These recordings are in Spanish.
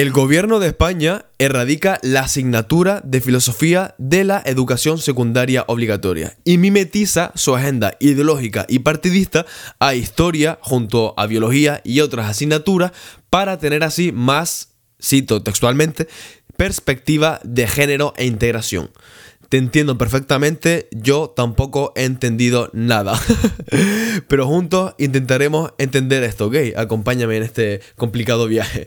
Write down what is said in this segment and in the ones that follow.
El gobierno de España erradica la asignatura de filosofía de la educación secundaria obligatoria y mimetiza su agenda ideológica y partidista a historia junto a biología y otras asignaturas para tener así más, cito textualmente, perspectiva de género e integración. Te entiendo perfectamente, yo tampoco he entendido nada. Pero juntos intentaremos entender esto, ¿ok? Acompáñame en este complicado viaje.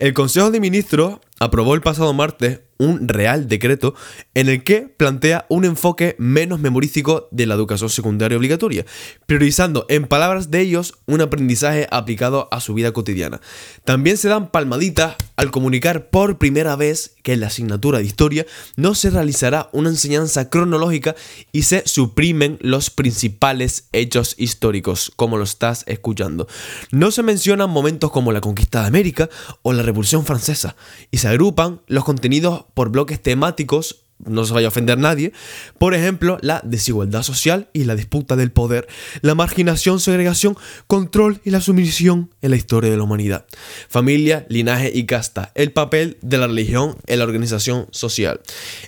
El Consejo de Ministros aprobó el pasado martes un real decreto en el que plantea un enfoque menos memorístico de la educación secundaria obligatoria, priorizando en palabras de ellos un aprendizaje aplicado a su vida cotidiana. También se dan palmaditas al comunicar por primera vez que en la asignatura de historia no se realizará una enseñanza cronológica y se suprimen los principales hechos históricos, como lo estás escuchando. No se mencionan momentos como la conquista de América o la Revolución Francesa, y se agrupan los contenidos por bloques temáticos no se vaya a ofender nadie, por ejemplo, la desigualdad social y la disputa del poder, la marginación, segregación, control y la sumisión en la historia de la humanidad, familia, linaje y casta, el papel de la religión en la organización social.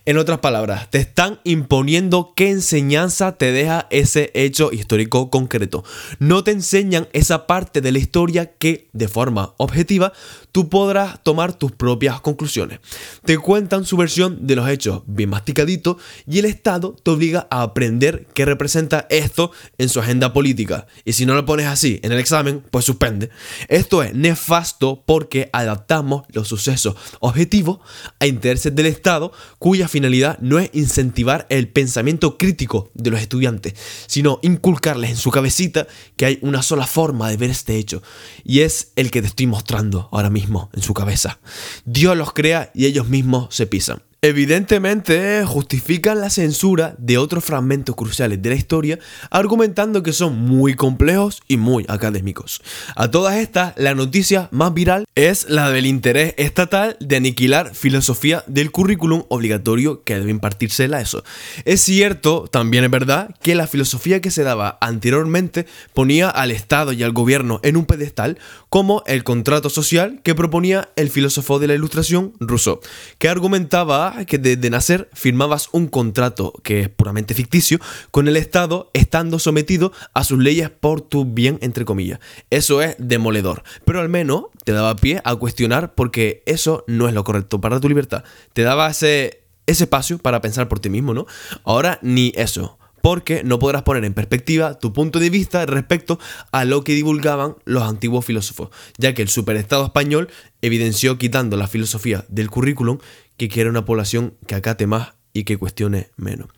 En otras palabras, te están imponiendo qué enseñanza te deja ese hecho histórico concreto. No te enseñan esa parte de la historia que, de forma objetiva, tú podrás tomar tus propias conclusiones. Te cuentan su versión de los hechos masticadito y el Estado te obliga a aprender qué representa esto en su agenda política. Y si no lo pones así en el examen, pues suspende. Esto es nefasto porque adaptamos los sucesos objetivos a intereses del Estado cuya finalidad no es incentivar el pensamiento crítico de los estudiantes, sino inculcarles en su cabecita que hay una sola forma de ver este hecho y es el que te estoy mostrando ahora mismo en su cabeza. Dios los crea y ellos mismos se pisan. Evidentemente justifican la censura de otros fragmentos cruciales de la historia, argumentando que son muy complejos y muy académicos. A todas estas, la noticia más viral es la del interés estatal de aniquilar filosofía del currículum obligatorio que debe impartirse la ESO. Es cierto, también es verdad, que la filosofía que se daba anteriormente ponía al Estado y al gobierno en un pedestal, como el contrato social que proponía el filósofo de la Ilustración Rousseau, que argumentaba que desde nacer firmabas un contrato que es puramente ficticio con el Estado estando sometido a sus leyes por tu bien, entre comillas. Eso es demoledor, pero al menos te daba pie a cuestionar porque eso no es lo correcto para tu libertad. Te daba ese, ese espacio para pensar por ti mismo, ¿no? Ahora ni eso porque no podrás poner en perspectiva tu punto de vista respecto a lo que divulgaban los antiguos filósofos, ya que el superestado español evidenció quitando la filosofía del currículum que quiere una población que acate más y que cuestione menos.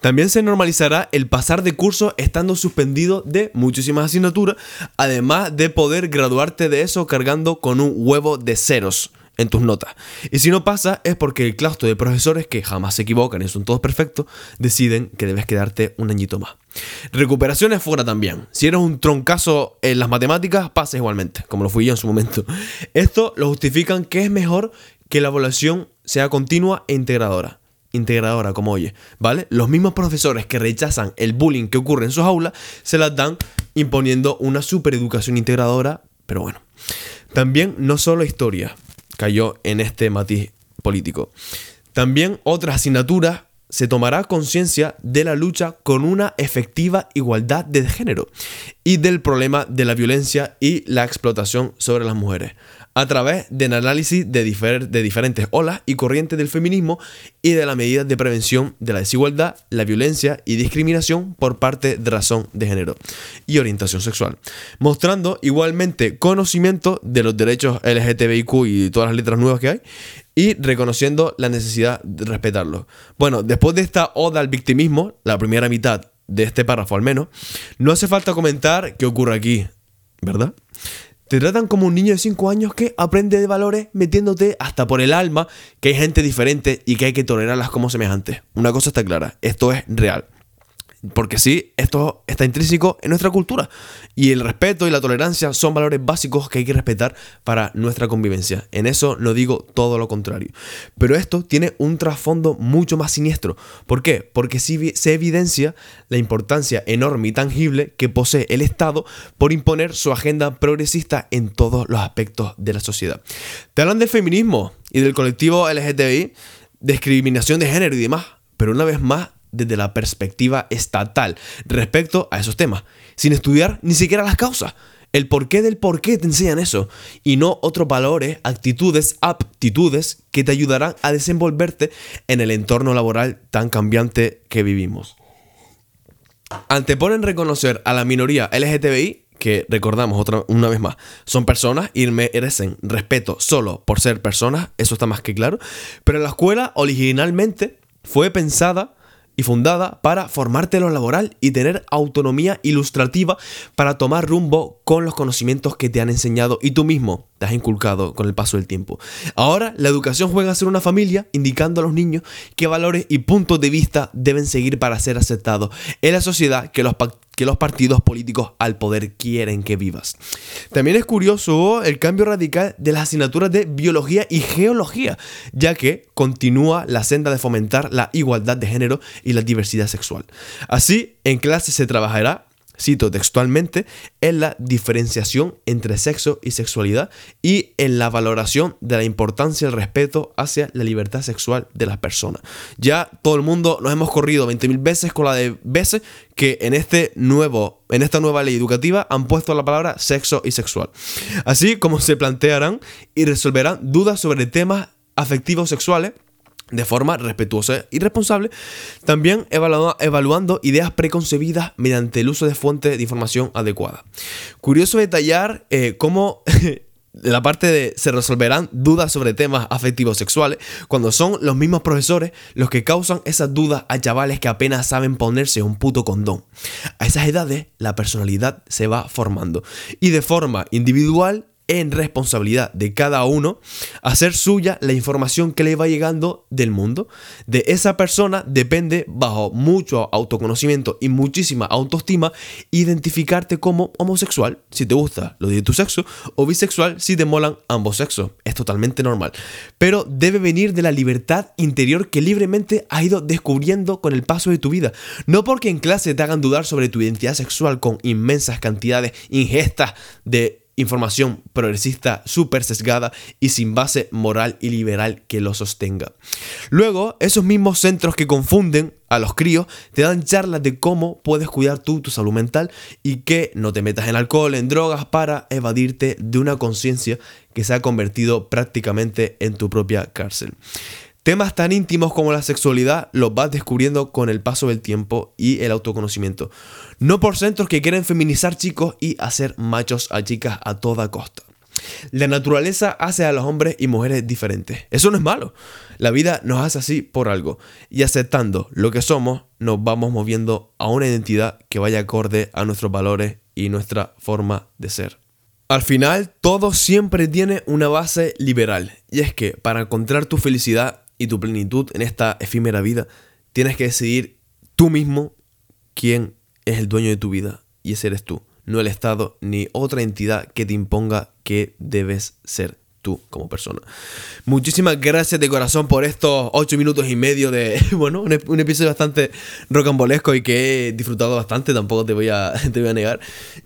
También se normalizará el pasar de curso estando suspendido de muchísimas asignaturas, además de poder graduarte de eso cargando con un huevo de ceros en tus notas. Y si no pasa es porque el claustro de profesores que jamás se equivocan y son todos perfectos, deciden que debes quedarte un añito más. Recuperaciones fuera también. Si eres un troncazo en las matemáticas, pasa igualmente, como lo fui yo en su momento. Esto lo justifican que es mejor que la evaluación sea continua e integradora integradora, como oye, ¿vale? Los mismos profesores que rechazan el bullying que ocurre en sus aulas se las dan imponiendo una supereducación integradora, pero bueno. También no solo historia, cayó en este matiz político. También otras asignaturas se tomará conciencia de la lucha con una efectiva igualdad de género y del problema de la violencia y la explotación sobre las mujeres a través del análisis de, diferentes olas y corrientes del feminismo y de las medidas de prevención de la desigualdad, la violencia y discriminación por parte de razón de género y orientación sexual, mostrando igualmente conocimiento de los derechos LGTBIQ y todas las letras nuevas que hay y reconociendo la necesidad de respetarlos. Bueno, después de esta oda al victimismo, la primera mitad de este párrafo al menos, no hace falta comentar qué ocurre aquí, ¿verdad? Te tratan como un niño de 5 años que aprende de valores metiéndote hasta por el alma que hay gente diferente y que hay que tolerarlas como semejantes. Una cosa está clara, esto es real. Porque sí, esto está intrínseco en nuestra cultura. Y el respeto y la tolerancia son valores básicos que hay que respetar para nuestra convivencia. En eso no digo todo lo contrario. Pero esto tiene un trasfondo mucho más siniestro. ¿Por qué? Porque sí se evidencia la importancia enorme y tangible que posee el Estado por imponer su agenda progresista en todos los aspectos de la sociedad. Te hablan del feminismo y del colectivo LGTBI, discriminación de género y demás. Pero una vez más, desde la perspectiva estatal respecto a esos temas, sin estudiar ni siquiera las causas. El porqué del por qué te enseñan eso y no otros valores, actitudes, aptitudes que te ayudarán a desenvolverte en el entorno laboral tan cambiante que vivimos. Anteponen reconocer a la minoría LGTBI, que recordamos otra, una vez más, son personas y merecen respeto solo por ser personas, eso está más que claro, pero la escuela originalmente fue pensada y fundada para formarte en lo laboral y tener autonomía ilustrativa para tomar rumbo con los conocimientos que te han enseñado y tú mismo te has inculcado con el paso del tiempo. Ahora la educación juega a ser una familia, indicando a los niños qué valores y puntos de vista deben seguir para ser aceptados en la sociedad que los, que los partidos políticos al poder quieren que vivas. También es curioso el cambio radical de las asignaturas de biología y geología, ya que continúa la senda de fomentar la igualdad de género y la diversidad sexual. Así, en clase se trabajará cito textualmente, en la diferenciación entre sexo y sexualidad y en la valoración de la importancia del respeto hacia la libertad sexual de las personas. Ya todo el mundo nos hemos corrido 20.000 veces con la de veces que en, este nuevo, en esta nueva ley educativa han puesto la palabra sexo y sexual. Así como se plantearán y resolverán dudas sobre temas afectivos sexuales de forma respetuosa y responsable, también evaluando ideas preconcebidas mediante el uso de fuentes de información adecuada. Curioso detallar eh, cómo la parte de se resolverán dudas sobre temas afectivos sexuales cuando son los mismos profesores los que causan esas dudas a chavales que apenas saben ponerse un puto condón. A esas edades la personalidad se va formando y de forma individual en responsabilidad de cada uno hacer suya la información que le va llegando del mundo. De esa persona depende, bajo mucho autoconocimiento y muchísima autoestima, identificarte como homosexual si te gusta lo de tu sexo o bisexual si te molan ambos sexos. Es totalmente normal. Pero debe venir de la libertad interior que libremente has ido descubriendo con el paso de tu vida. No porque en clase te hagan dudar sobre tu identidad sexual con inmensas cantidades ingestas de información progresista súper sesgada y sin base moral y liberal que lo sostenga. Luego, esos mismos centros que confunden a los críos te dan charlas de cómo puedes cuidar tú tu salud mental y que no te metas en alcohol, en drogas para evadirte de una conciencia que se ha convertido prácticamente en tu propia cárcel. Temas tan íntimos como la sexualidad los vas descubriendo con el paso del tiempo y el autoconocimiento. No por centros que quieren feminizar chicos y hacer machos a chicas a toda costa. La naturaleza hace a los hombres y mujeres diferentes. Eso no es malo. La vida nos hace así por algo. Y aceptando lo que somos, nos vamos moviendo a una identidad que vaya acorde a nuestros valores y nuestra forma de ser. Al final, todo siempre tiene una base liberal. Y es que para encontrar tu felicidad y tu plenitud en esta efímera vida, tienes que decidir tú mismo quién es el dueño de tu vida. Y ese eres tú, no el Estado ni otra entidad que te imponga que debes ser tú como persona. Muchísimas gracias de corazón por estos ocho minutos y medio de, bueno, un, episodio bastante rocambolesco y que he disfrutado bastante, tampoco te voy a, te voy a negar.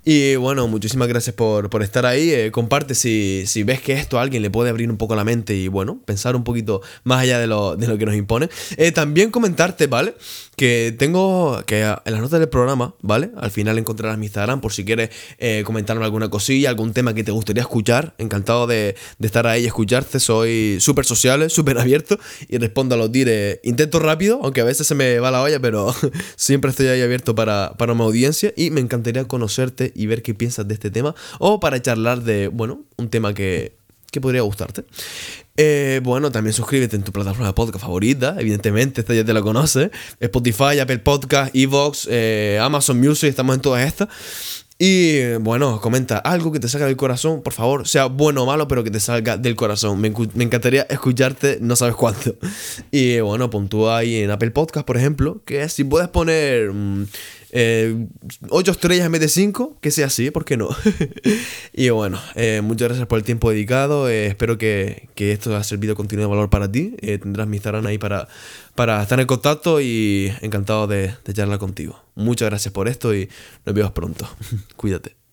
Y bueno, muchísimas gracias por, estar ahí. Eh, comparte si, si, ves que esto a alguien le puede abrir un poco la mente y bueno, pensar un poquito más allá de lo, de lo que nos impone. Eh, también comentarte, ¿vale? que tengo que en las notas del programa, ¿vale? Al final encontrarás mi Instagram por si quieres eh, comentarme alguna cosilla, algún tema que te gustaría escuchar. Encantado de, estar ahí y escucharte. Soy súper sociable, súper abierto y respondo a los dire. Intento rápido, aunque a veces se me va la olla, pero siempre estoy ahí abierto para, para mi audiencia y me encantaría conocerte y ver qué piensas de este tema o para charlar de, bueno, un tema que, que podría gustarte. Eh, bueno, también suscríbete en tu plataforma de podcast favorita, evidentemente, esta ya te la conoces. Spotify, Apple Podcast, Evox, eh, Amazon Music, estamos en todas estas. Y bueno, comenta algo que te salga del corazón, por favor, sea bueno o malo, pero que te salga del corazón. Me, encantaría escucharte, no sabes cuánto. Y bueno, puntúa ahí en Apple Podcast, por ejemplo, que si puedes poner mm, eh, 8 estrellas en vez de 5, que sea así, ¿por qué no? y bueno, eh, muchas gracias por el tiempo dedicado. Eh, espero que, esto haya servido contenido de valor para ti. Eh, tendrás mi Instagram ahí para, para estar en contacto y encantado de, de charlar contigo. Muchas gracias por esto y nos vemos pronto. Cuídate.